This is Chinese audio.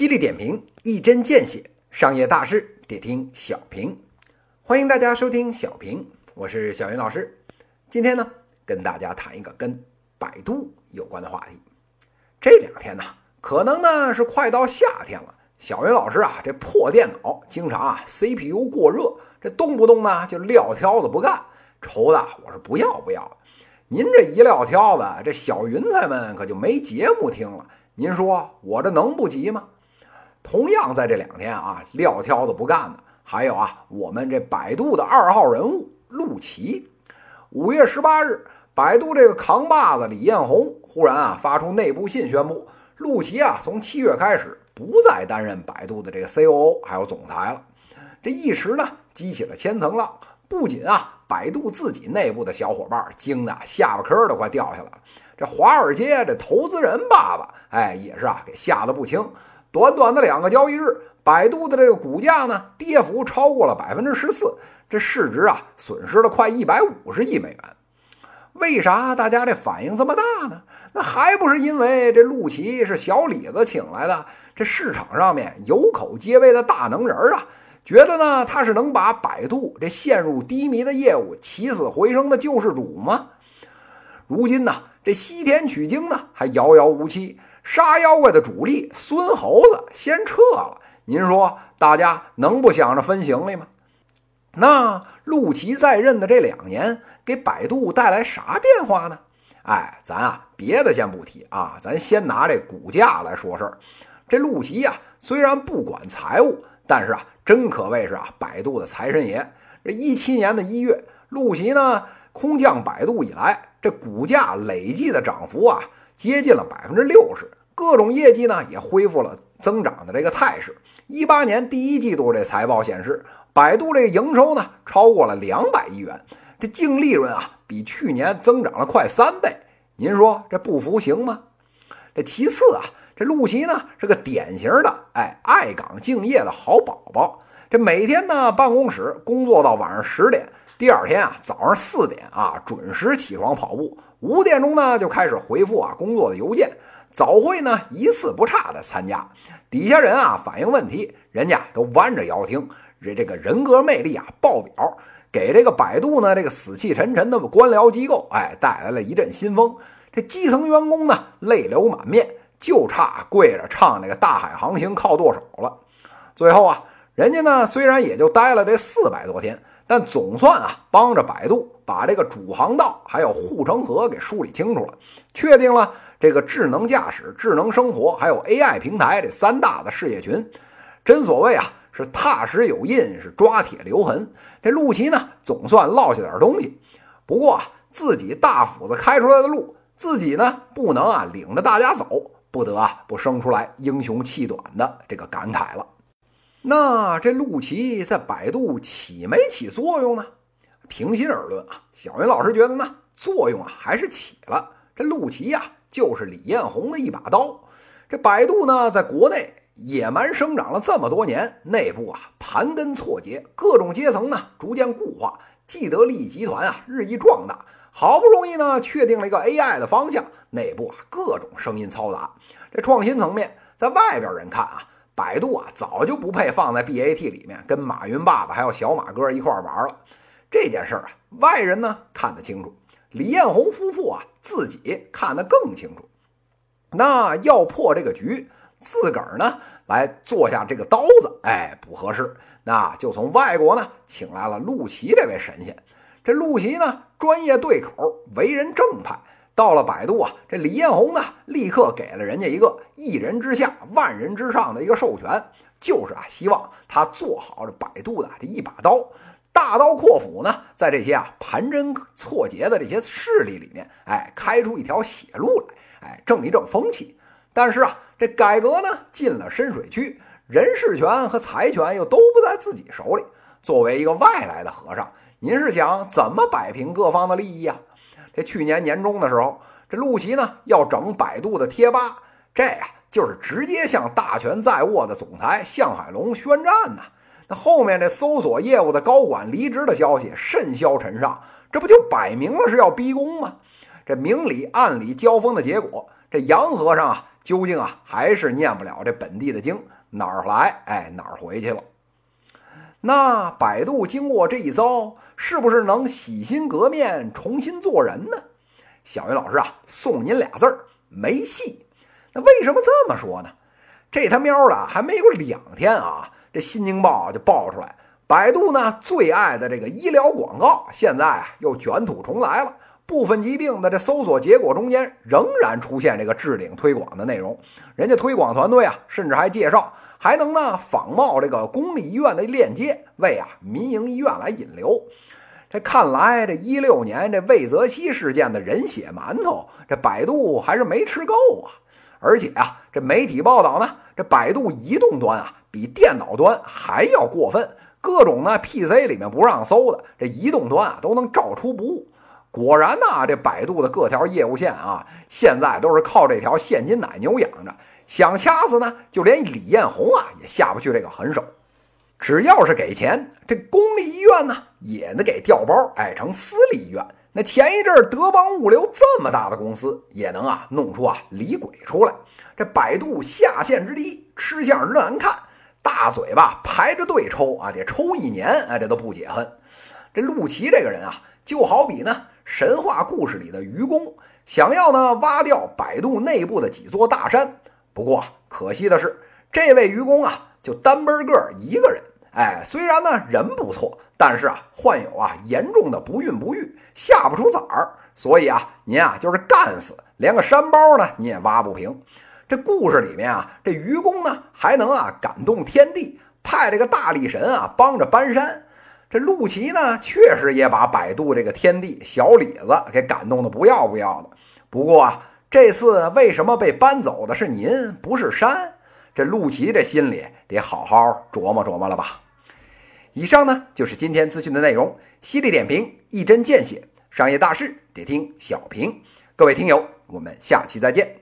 犀利点评，一针见血，商业大事得听小平。欢迎大家收听小平，我是小云老师。今天呢，跟大家谈一个跟百度有关的话题。这两天呢，可能呢是快到夏天了，小云老师啊，这破电脑经常啊 CPU 过热，这动不动呢就撂挑子不干，愁的我是不要不要。您这一撂挑子，这小云彩们可就没节目听了。您说我这能不急吗？同样在这两天啊，撂挑子不干的还有啊，我们这百度的二号人物陆琪。五月十八日，百度这个扛把子李彦宏忽然啊发出内部信宣布，陆琪啊从七月开始不再担任百度的这个 COO 还有总裁了。这一时呢激起了千层浪，不仅啊。百度自己内部的小伙伴惊得下巴颏都快掉下来了。这华尔街这投资人爸爸，哎，也是啊，给吓得不轻。短短的两个交易日，百度的这个股价呢，跌幅超过了百分之十四，这市值啊，损失了快一百五十亿美元。为啥大家这反应这么大呢？那还不是因为这陆琪是小李子请来的，这市场上面有口皆碑的大能人啊。觉得呢，他是能把百度这陷入低迷的业务起死回生的救世主吗？如今呢，这西天取经呢还遥遥无期，杀妖怪的主力孙猴子先撤了。您说大家能不想着分行李吗？那陆琪在任的这两年，给百度带来啥变化呢？哎，咱啊别的先不提啊，咱先拿这股价来说事儿。这陆琪呀，虽然不管财务，但是啊。真可谓是啊，百度的财神爷。这一七年的一月，陆琪呢空降百度以来，这股价累计的涨幅啊，接近了百分之六十，各种业绩呢也恢复了增长的这个态势。一八年第一季度这财报显示，百度这个营收呢超过了两百亿元，这净利润啊比去年增长了快三倍。您说这不服行吗？这其次啊。这陆琪呢是个典型的哎爱岗敬业的好宝宝。这每天呢办公室工作到晚上十点，第二天啊早上四点啊准时起床跑步，五点钟呢就开始回复啊工作的邮件，早会呢一次不差的参加。底下人啊反映问题，人家都弯着腰听。这这个人格魅力啊爆表，给这个百度呢这个死气沉沉的官僚机构哎带来了一阵新风。这基层员工呢泪流满面。就差跪着唱那个《大海航行靠舵手》了。最后啊，人家呢虽然也就待了这四百多天，但总算啊帮着百度把这个主航道还有护城河给梳理清楚了，确定了这个智能驾驶、智能生活还有 AI 平台这三大的事业群。真所谓啊，是踏实有印，是抓铁留痕。这陆琪呢总算落下点东西，不过啊自己大斧子开出来的路，自己呢不能啊领着大家走。不得啊，不生出来英雄气短的这个感慨了。那这陆琪在百度起没起作用呢？平心而论啊，小云老师觉得呢，作用啊还是起了。这陆琪呀，就是李彦宏的一把刀。这百度呢，在国内野蛮生长了这么多年，内部啊盘根错节，各种阶层呢逐渐固化，既得利益集团啊日益壮大。好不容易呢，确定了一个 AI 的方向，内部啊各种声音嘈杂。这创新层面，在外边人看啊，百度啊早就不配放在 BAT 里面，跟马云爸爸还有小马哥一块玩了。这件事儿啊，外人呢看得清楚，李彦宏夫妇啊自己看得更清楚。那要破这个局，自个儿呢来做下这个刀子，哎，不合适，那就从外国呢请来了陆琪这位神仙。这陆琪呢，专业对口，为人正派。到了百度啊，这李彦宏呢，立刻给了人家一个一人之下、万人之上的一个授权，就是啊，希望他做好这百度的这一把刀，大刀阔斧呢，在这些啊盘根错节的这些势力里面，哎，开出一条血路来，哎，正一正风气。但是啊，这改革呢进了深水区，人事权和财权又都不在自己手里。作为一个外来的和尚。您是想怎么摆平各方的利益呀？这去年年中的时候，这陆琪呢要整百度的贴吧，这呀就是直接向大权在握的总裁向海龙宣战呐。那后面这搜索业务的高管离职的消息甚嚣尘上，这不就摆明了是要逼宫吗？这明里暗里交锋的结果，这杨和尚啊究竟啊还是念不了这本地的经，哪儿来哎哪儿回去了。那百度经过这一遭，是不是能洗心革面，重新做人呢？小云老师啊，送您俩字儿：没戏。那为什么这么说呢？这他喵的还没有两天啊，这《新京报》就爆出来，百度呢最爱的这个医疗广告，现在啊又卷土重来了。部分疾病的这搜索结果中间仍然出现这个置顶推广的内容，人家推广团队啊，甚至还介绍还能呢仿冒这个公立医院的链接，为啊民营医院来引流。这看来这一六年这魏则西事件的人血馒头，这百度还是没吃够啊！而且啊，这媒体报道呢，这百度移动端啊比电脑端还要过分，各种呢 PC 里面不让搜的，这移动端啊都能照出不误。果然呐，这百度的各条业务线啊，现在都是靠这条现金奶牛养着。想掐死呢，就连李彦宏啊也下不去这个狠手。只要是给钱，这公立医院呢也能给调包，哎，成私立医院。那前一阵德邦物流这么大的公司，也能啊弄出啊李鬼出来。这百度下线之低，吃相之难看，大嘴巴排着队抽啊，得抽一年，哎，这都不解恨。这陆琪这个人啊，就好比呢。神话故事里的愚公想要呢挖掉百度内部的几座大山，不过可惜的是，这位愚公啊就单奔个一个人。哎，虽然呢人不错，但是啊患有啊严重的不孕不育，下不出崽儿。所以啊您啊就是干死，连个山包呢你也挖不平。这故事里面啊，这愚公呢还能啊感动天地，派这个大力神啊帮着搬山。这陆琪呢，确实也把百度这个天地小李子给感动的不要不要的。不过啊，这次为什么被搬走的是您，不是山？这陆琪这心里得好好琢磨琢磨了吧。以上呢就是今天资讯的内容，犀利点评，一针见血，商业大事得听小平。各位听友，我们下期再见。